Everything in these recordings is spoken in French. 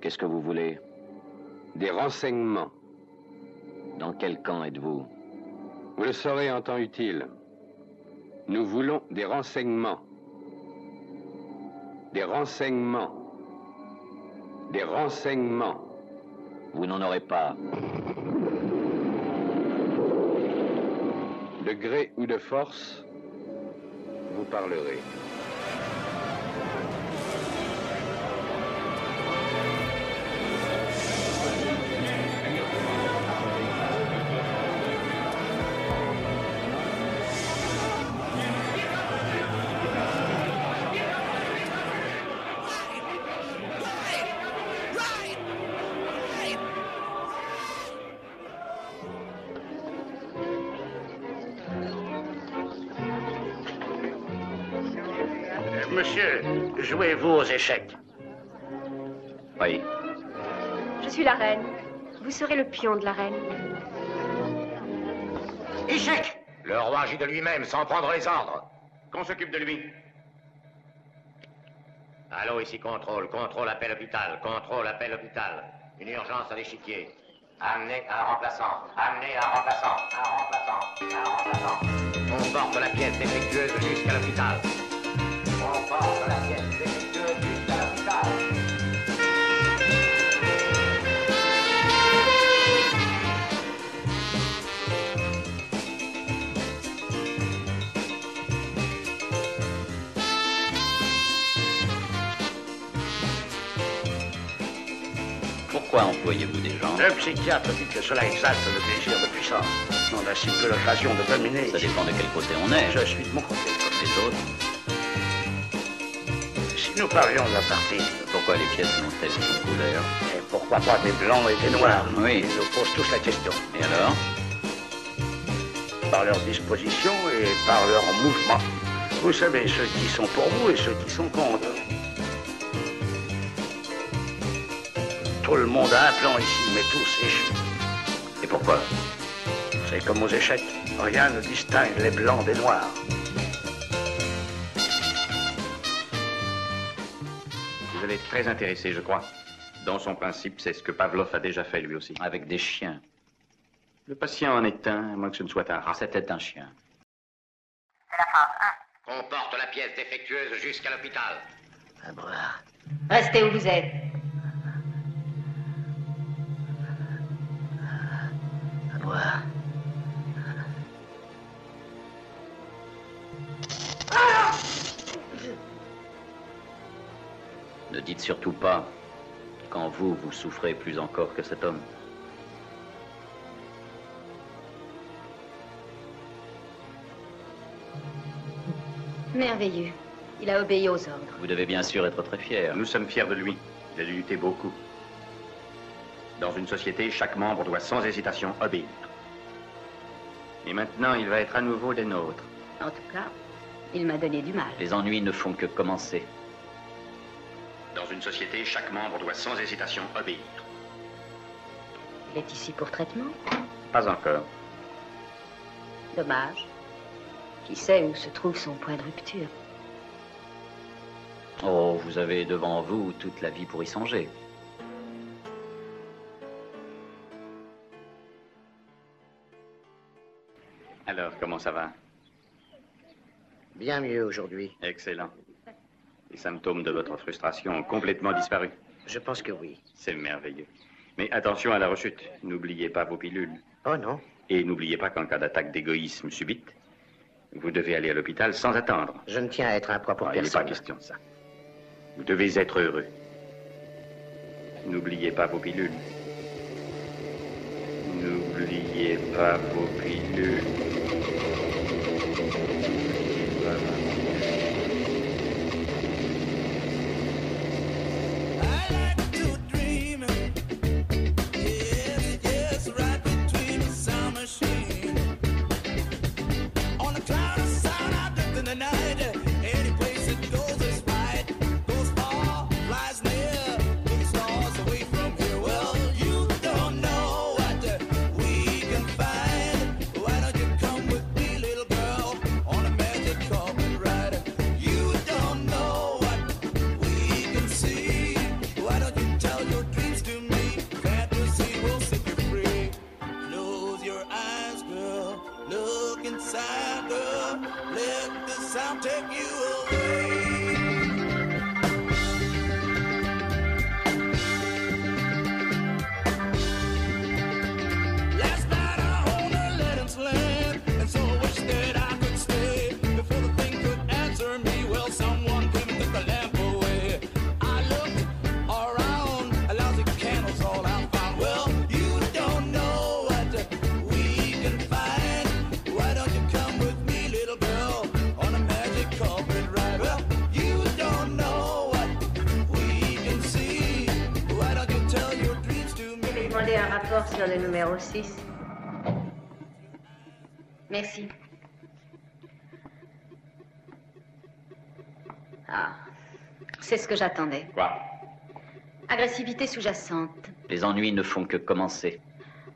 Qu'est-ce que vous voulez? Des renseignements. Dans quel camp êtes-vous? Vous le saurez en temps utile. Nous voulons des renseignements. Des renseignements. Des renseignements. Vous n'en aurez pas. De gré ou de force, vous parlerez. Monsieur, jouez-vous aux échecs Oui. Je suis la reine. Vous serez le pion de la reine. Échec Le roi agit de lui-même sans prendre les ordres. Qu'on s'occupe de lui. Allô, ici contrôle. Contrôle, appel hôpital. Contrôle, appel hôpital. Une urgence à l'échiquier. Amenez un remplaçant. Amenez un remplaçant. Un remplaçant. Un remplaçant. On porte la pièce défectueuse jusqu'à l'hôpital. Pourquoi employez-vous des gens Le psychiatre dit que cela exalte le désir de puissance. On a si peu l'occasion de dominer. Ça dépend de quel côté on est. Je suis de mon côté. Comme les autres. Nous parlions de la partie, Pourquoi les pièces ont-elles une couleur et pourquoi pas des blancs et des noirs? Oui. Ils nous posent tous la question. Et alors? Par leur disposition et par leur mouvement. Vous savez, ceux qui sont pour vous et ceux qui sont contre. Tout le monde a un plan ici, mais tous échouent. Et pourquoi? C'est comme aux échecs. Rien ne distingue les blancs des noirs. Très intéressé, je crois. Dans son principe, c'est ce que Pavlov a déjà fait lui aussi. Avec des chiens. Le patient en est un, à moins que ce ne soit un rat. C'était un chien. On porte la pièce défectueuse jusqu'à l'hôpital. À boire. Restez où vous êtes. À boire. Ne dites surtout pas quand vous, vous souffrez plus encore que cet homme. Merveilleux. Il a obéi aux ordres. Vous devez bien sûr être très fier. Nous sommes fiers de lui. Il a lutté beaucoup. Dans une société, chaque membre doit sans hésitation obéir. Et maintenant, il va être à nouveau des nôtres. En tout cas, il m'a donné du mal. Les ennuis ne font que commencer. Dans une société, chaque membre doit sans hésitation obéir. Il est ici pour traitement. Pas encore. Dommage. Qui sait où se trouve son point de rupture Oh, vous avez devant vous toute la vie pour y songer. Alors, comment ça va? Bien mieux aujourd'hui. Excellent. Les symptômes de votre frustration ont complètement disparu. Je pense que oui. C'est merveilleux. Mais attention à la rechute. N'oubliez pas vos pilules. Oh non. Et n'oubliez pas qu'en cas d'attaque d'égoïsme subite, vous devez aller à l'hôpital sans attendre. Je ne tiens à être un pour Ah, il n'est pas question de ça. Vous devez être heureux. N'oubliez pas vos pilules. N'oubliez pas vos pilules. Hey! Numéro 6. Merci. Ah, c'est ce que j'attendais. Quoi? Agressivité sous-jacente. Les ennuis ne font que commencer.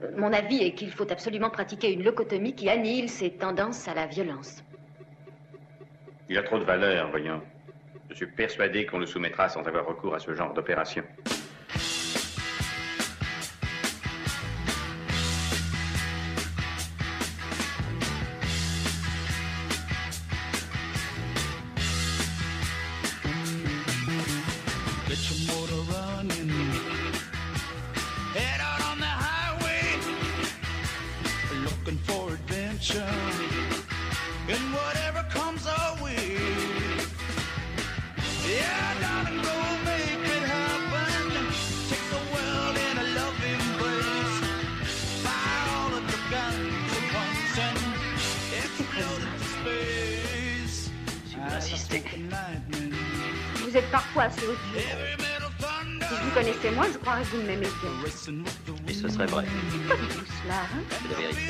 Euh, Mon avis est qu'il faut absolument pratiquer une locotomie qui annihile ces tendances à la violence. Il a trop de valeur, voyons. Je suis persuadé qu'on le soumettra sans avoir recours à ce genre d'opération. Je croirais que vous m'aimez bien. Et ce serait vrai. Tout cela, hein C'est la vérité.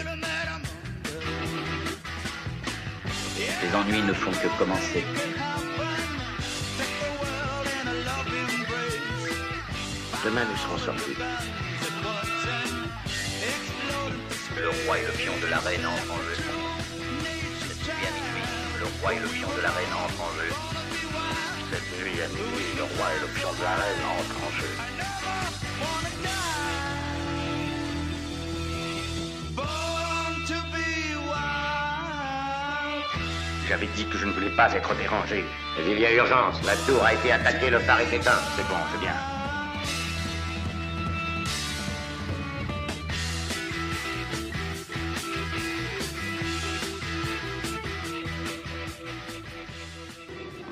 Les ennuis ne font que commencer. Demain, nous serons sortis. Le roi et le pion de la reine entrent en jeu. Cette nuit à minuit, le roi et le pion de la reine entrent en jeu. Cette nuit à minuit, le roi et le pion de la reine entrent en jeu. J'avais dit que je ne voulais pas être dérangé. Mais il y a urgence. La tour a été attaquée, le phare est éteint. C'est bon, c'est bien.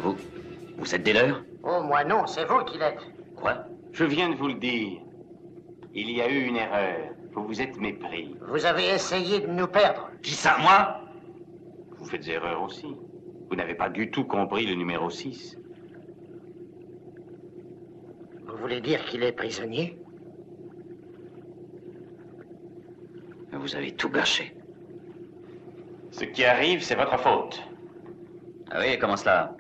Vous Vous êtes des leurs? Oh, moi non, c'est vous qui l'êtes. Quoi? Je viens de vous le dire. Il y a eu une erreur. Vous vous êtes mépris. Vous avez essayé de nous perdre. Qui ça, moi? Vous faites erreur aussi. Vous n'avez pas du tout compris le numéro 6. Vous voulez dire qu'il est prisonnier? Vous avez tout gâché. Ce qui arrive, c'est votre faute. Ah oui, comment cela?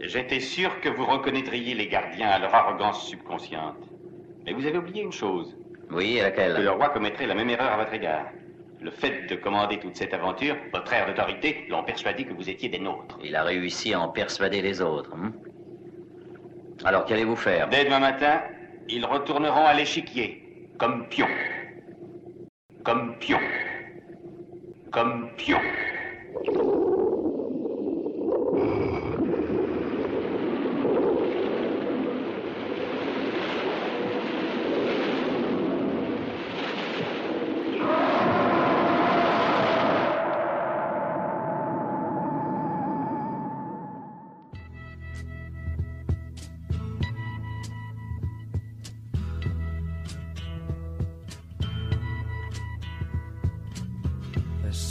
J'étais sûr que vous reconnaîtriez les gardiens à leur arrogance subconsciente. Mais vous avez oublié une chose. Oui, et Que laquelle le roi commettrait la même erreur à votre égard. Le fait de commander toute cette aventure, votre air d'autorité l'ont persuadé que vous étiez des nôtres. Il a réussi à en persuader les autres. hein? Alors qu'allez-vous faire? Dès demain matin, ils retourneront à l'échiquier, comme pions. Comme pions. Comme pions.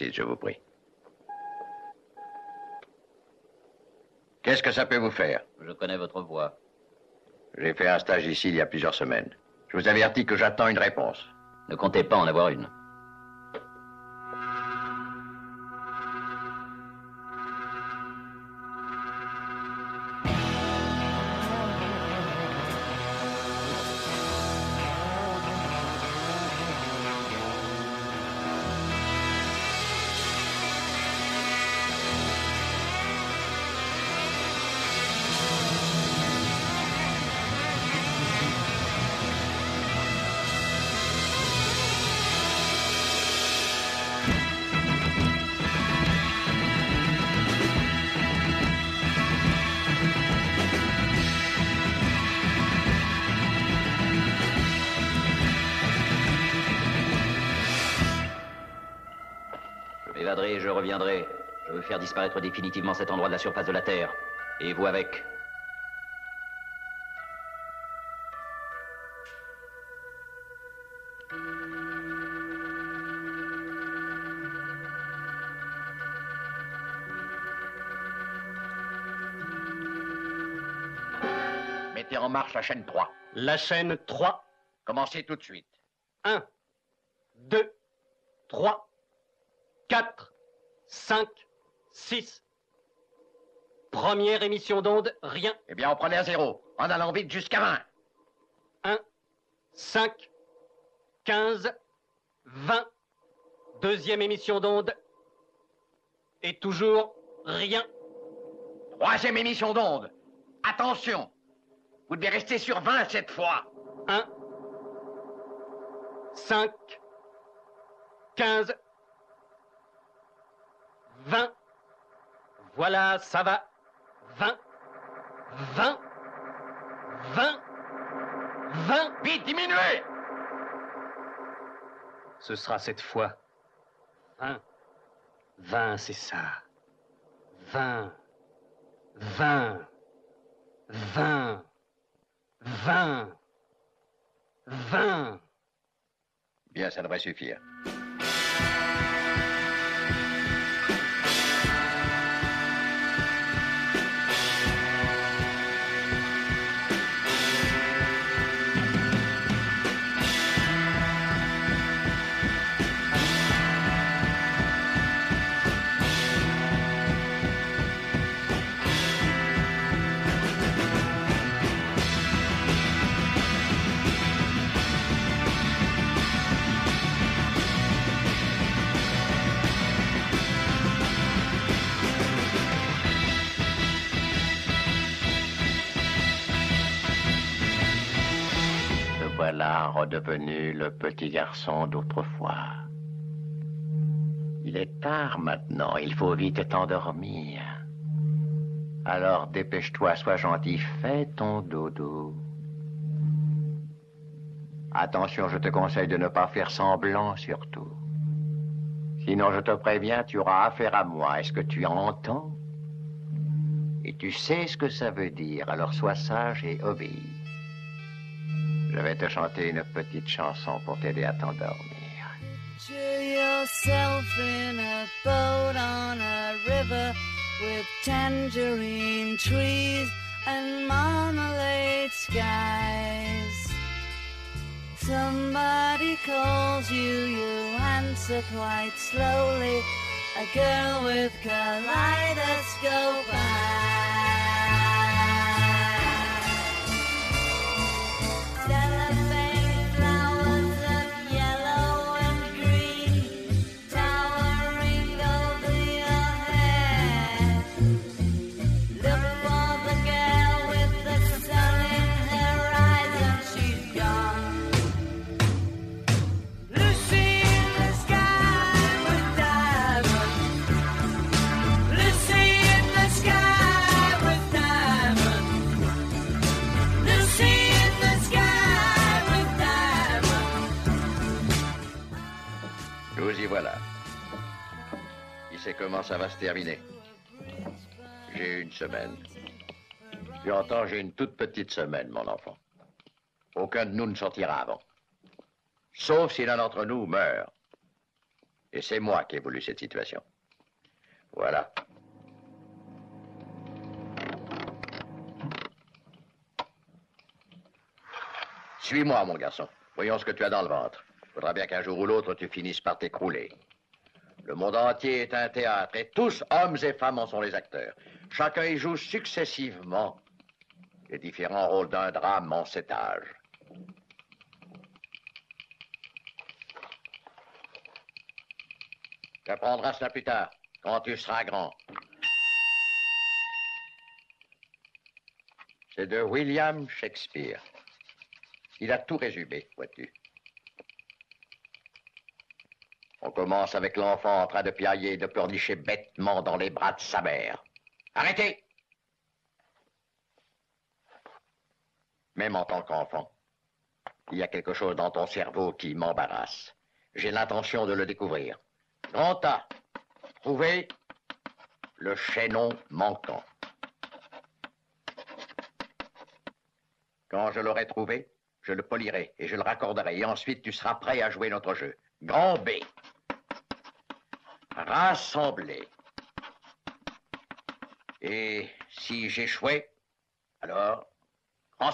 Numéro 6, je vous prie. Qu'est-ce que ça peut vous faire? Je connais votre voix. J'ai fait un stage ici il y a plusieurs semaines. Je vous avertis que j'attends une réponse. Ne comptez pas en avoir une. Je reviendrai. Je veux faire disparaître définitivement cet endroit de la surface de la Terre. Et vous avec. Mettez en marche la chaîne 3. La chaîne 3. Commencez tout de suite. 1, 2, 3, 4, 5, 6. Première émission d'onde, rien. Eh bien, on prenait à zéro, en allant vite jusqu'à 20. 1, 5, 15, 20. Deuxième émission d'onde. Et toujours rien. Troisième émission d'onde. Attention Vous devez rester sur 20 cette fois. 1, 5, 15, 20. Voilà, ça va. 20, 20, 20, 20. Vite, diminuez Ce sera cette fois. 20. 20, c'est ça. 20. 20. 20. 20. 20. Bien, ça devrait suffire. Voilà redevenu le petit garçon d'autrefois. Il est tard maintenant, il faut vite t'endormir. Alors dépêche-toi, sois gentil, fais ton dodo. Attention, je te conseille de ne pas faire semblant surtout. Sinon, je te préviens, tu auras affaire à moi. Est-ce que tu entends? Et tu sais ce que ça veut dire, alors sois sage et obéis. Je vais te chanter une petite chanson pour t'aider à t'endormir. Picture yourself in a boat on a river with tangerine trees and marmalade skies. Somebody calls you, you answer quite slowly. A girl with kaleidoscope eyes. Y voilà. Qui sait comment ça va se terminer J'ai une semaine. Tu entends, j'ai une toute petite semaine, mon enfant. Aucun de nous ne sortira avant. Sauf si l'un d'entre nous meurt. Et c'est moi qui ai voulu cette situation. Voilà. Suis-moi, mon garçon. Voyons ce que tu as dans le ventre. Faudra bien qu'un jour ou l'autre, tu finisses par t'écrouler. Le monde entier est un théâtre et tous, hommes et femmes, en sont les acteurs. Chacun y joue successivement les différents rôles d'un drame en cet âge. Tu apprendras cela plus tard, quand tu seras grand. C'est de William Shakespeare. Il a tout résumé, vois-tu. On commence avec l'enfant en train de piailler et de pleurnicher bêtement dans les bras de sa mère. Arrêtez Même en tant qu'enfant, il y a quelque chose dans ton cerveau qui m'embarrasse. J'ai l'intention de le découvrir. Grand A, trouver le chaînon manquant. Quand je l'aurai trouvé, je le polirai et je le raccorderai. Et ensuite, tu seras prêt à jouer notre jeu. Grand B. Rassembler. Et si j'échouais, alors, grand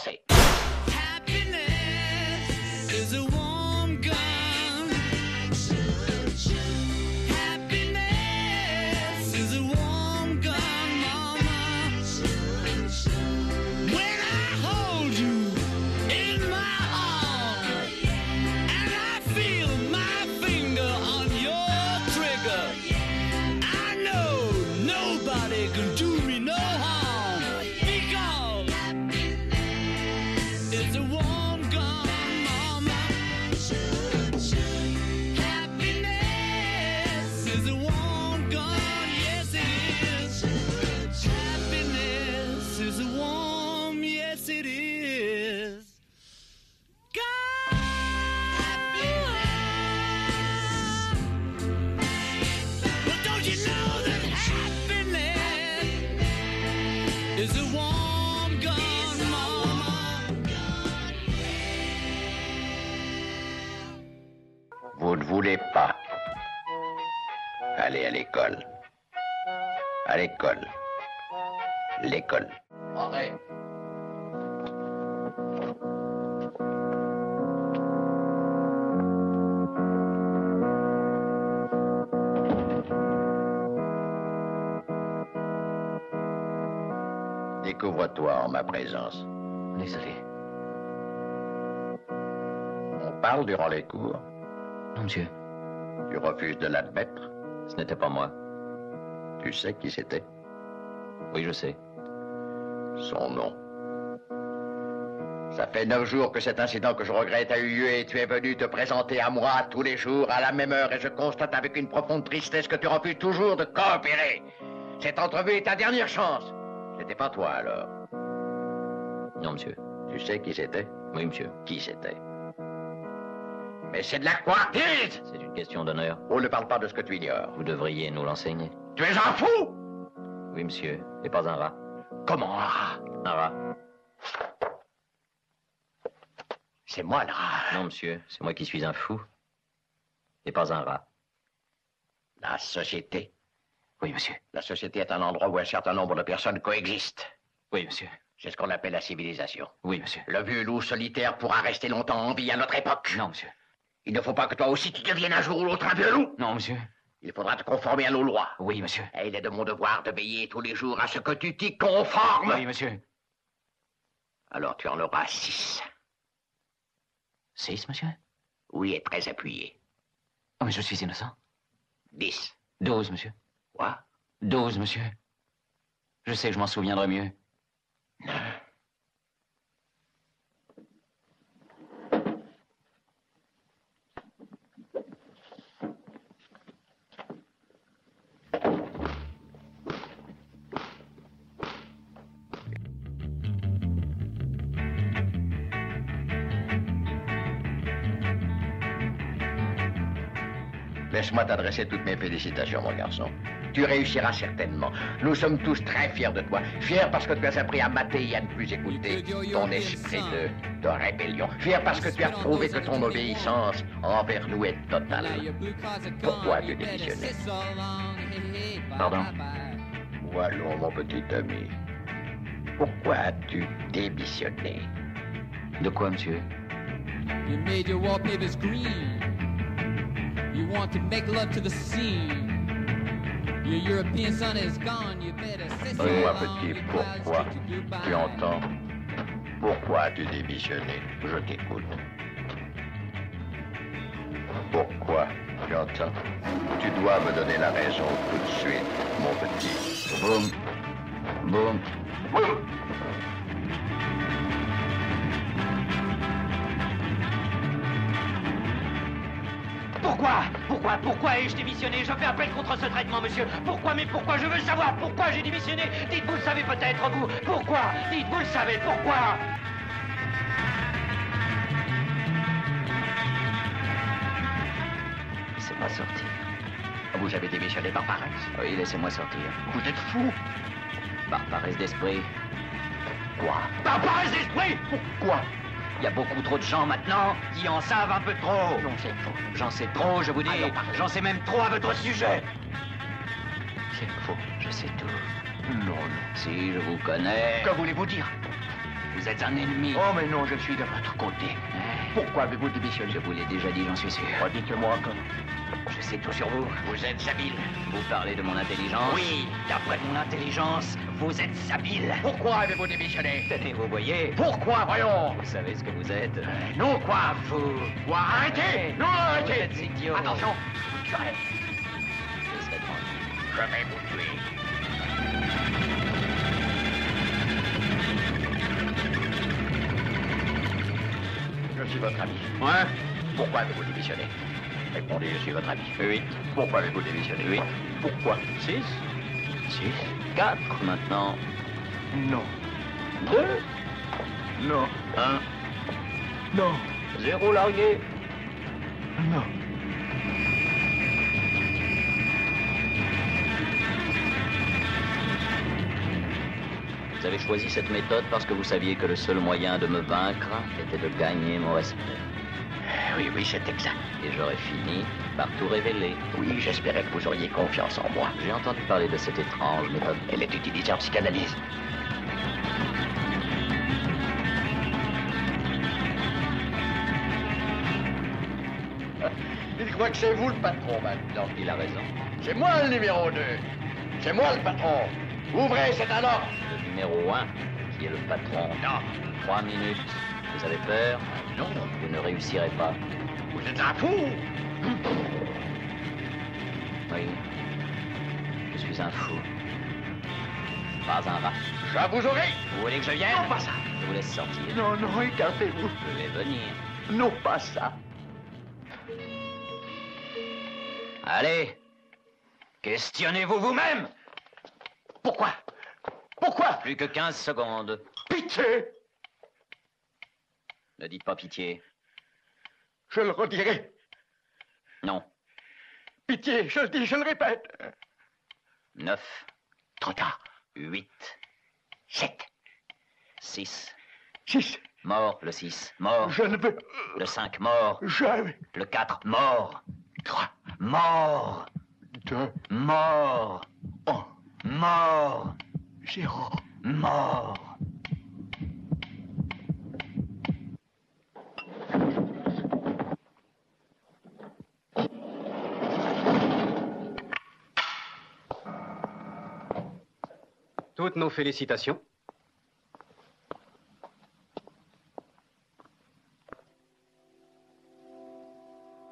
aller à l'école. À l'école. L'école. Entrez. Découvre-toi en ma présence. Désolé. On parle durant les cours. Non, monsieur. Tu refuses de l'admettre. Ce n'était pas moi. Tu sais qui c'était Oui, je sais. Son nom. Ça fait neuf jours que cet incident que je regrette a eu lieu et tu es venu te présenter à moi tous les jours à la même heure et je constate avec une profonde tristesse que tu refuses toujours de coopérer. Cette entrevue est ta dernière chance. C'était pas toi alors. Non, monsieur. Tu sais qui c'était? Oui, monsieur. Qui c'était? Mais c'est de la couardise C'est une question d'honneur. On ne parle pas de ce que tu ignores. Vous devriez nous l'enseigner. Tu es un fou Oui, monsieur. Et pas un rat. Comment un rat Un rat. C'est moi le rat. Non, monsieur. C'est moi qui suis un fou. Et pas un rat. La société. Oui, monsieur. La société est un endroit où un certain nombre de personnes coexistent. Oui, monsieur. C'est ce qu'on appelle la civilisation. Oui, monsieur. Le vieux loup solitaire pourra rester longtemps en vie à notre époque. Non, monsieur. Il ne faut pas que toi aussi tu deviennes un jour ou l'autre un vieux loup. Non, monsieur. Il faudra te conformer à nos lois. Oui, monsieur. Et il est de mon devoir de veiller tous les jours à ce que tu t'y conformes. Oui, monsieur. Alors tu en auras six. Six, monsieur? Oui, et très appuyé. Oh, mais je suis innocent. Dix. Douze, monsieur. Quoi? Douze, monsieur. Je sais que je m'en souviendrai mieux. Laisse-moi t'adresser toutes mes félicitations, mon garçon. Tu réussiras certainement. Nous sommes tous très fiers de toi. Fiers parce que tu as appris à mater et à ne plus écouter ton esprit de, de rébellion. Fiers parce que tu as prouvé que ton obéissance envers nous est totale. Pourquoi as-tu démissionné Pardon allons, mon petit ami. Pourquoi as-tu démissionné? De quoi, monsieur? You made your wallpapers green. You want to make love to the scene. Your European sun is gone. You better say so long. petit, pourquoi. Tu entends? Pourquoi as-tu démissionné? Je t'écoute. Pourquoi Tu entends? Tu dois me donner la raison tout de suite, mon petit. Boum. Boum. Boum. Pourquoi? Pourquoi? Pourquoi ai-je démissionné? Je fais appel contre ce traitement, monsieur. Pourquoi? Mais pourquoi? Je veux le savoir. Pourquoi j'ai démissionné Dites, vous le savez peut-être, vous. Pourquoi? Dites, vous le savez. Pourquoi? Laissez-moi sortir. Vous avez démissionné par paresse? Oui, laissez-moi sortir. Vous êtes fou Par paresse d'esprit. Quoi? Par paresse d'esprit? Pourquoi? Il y a beaucoup trop de gens maintenant qui en savent un peu trop. Non, c'est faux. J'en sais trop, je vous dis. Pardon. J'en sais même trop à votre sujet. C'est faux, je sais tout. Non, non. Si, je vous connais. Que voulez-vous dire? Vous êtes un ennemi. Oh, mais non, je suis de votre côté. Pourquoi avez-vous démissionné? Je vous l'ai déjà dit, j'en suis sûr. Dites-moi encore. Sais tout sur vous. Vous êtes habile. Vous parlez de mon intelligence Oui, d'après mon intelligence, vous êtes habile. Pourquoi avez-vous démissionné? Tenez, vous voyez. Pourquoi, voyons? Vous savez ce que vous êtes Non, quoi, vous Quoi, arrêtez Non, arrêtez Vous êtes idiot. Attention, vous tuerez. Je serai tranquille. Je vais vous tuer. Je suis votre ami. Ouais Pourquoi avez-vous démissionné? Répondez, je suis votre ami. Oui. Pourquoi avez-vous démissionné Oui. Pourquoi Six Six Quatre maintenant. Non. Deux Non. Un Non. Zéro largué Non. Vous avez choisi cette méthode parce que vous saviez que le seul moyen de me vaincre était de gagner mon respect. Oui, oui, c'est exact. Et j'aurais fini par tout révéler. Oui, j'espérais que vous auriez confiance en moi. J'ai entendu parler de cette étrange méthode. Elle est utilisée en psychanalyse. Il croit que c'est vous le patron maintenant. Il a raison. C'est moi le numéro 2. C'est moi le patron. Ouvrez, c'est un ordre. Le numéro 1, qui est le patron. Non. Trois minutes. Vous avez peur Non. Vous ne réussirez pas. Vous êtes un fou Oui. Je suis un fou. Pas un rat. Je vous aurai Vous voulez que je vienne Non, pas ça. Je vous laisse sortir. Non, non, écartez-vous. Je vais venir. Non, pas ça. Allez. Questionnez-vous vous-même. Pourquoi? Pourquoi? Plus que 15 secondes. Pitié Ne dites pas pitié. Je le redirai. Non. Pitié, je le dis, je le répète. Neuf. Trop tard. Huit. Sept. Six. Six. Mort, le six. Mort. Je ne veux. Le cinq, mort. Jamais. Le quatre, mort. Trois. Mort. Deux. Mort. Un. Mort. Zéro. Mort. Toutes nos félicitations.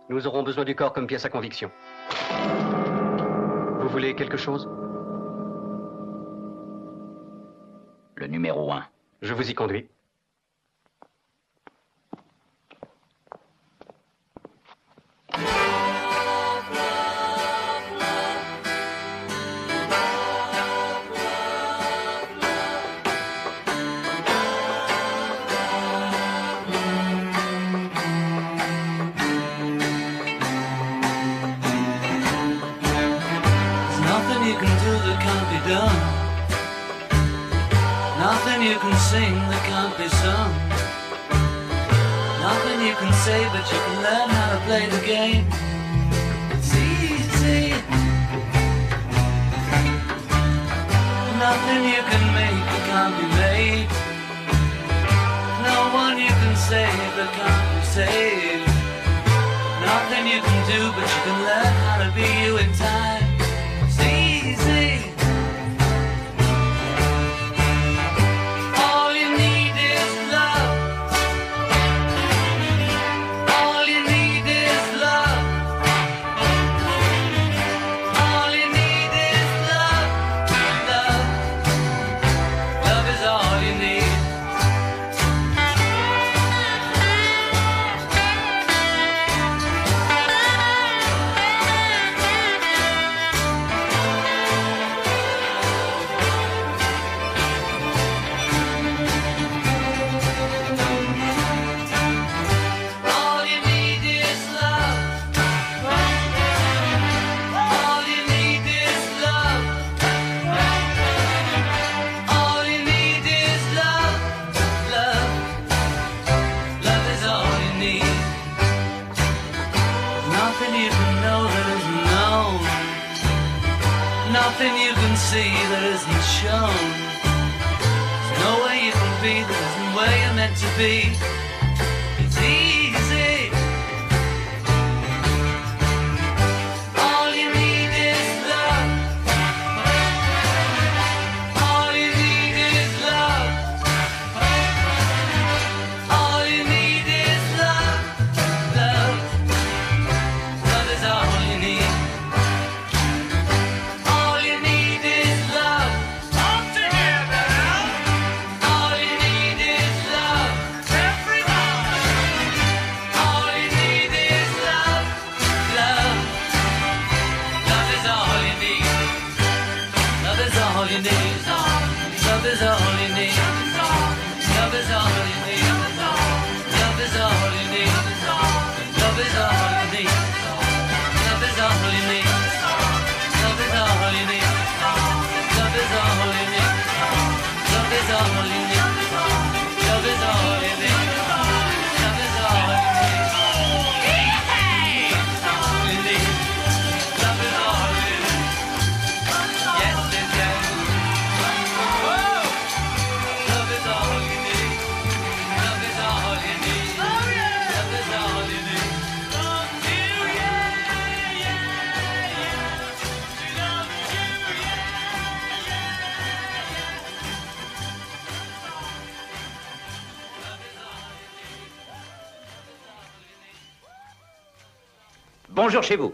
Nous aurons besoin du corps comme pièce à conviction. Vous voulez quelque chose? Le numéro un. Je vous y conduis. compensate. Nothing you can do, but you can learn how to be you in time. nothing you can see that isn't shown. There's no way you can be that isn't where you're meant to be. bonjour chez vous.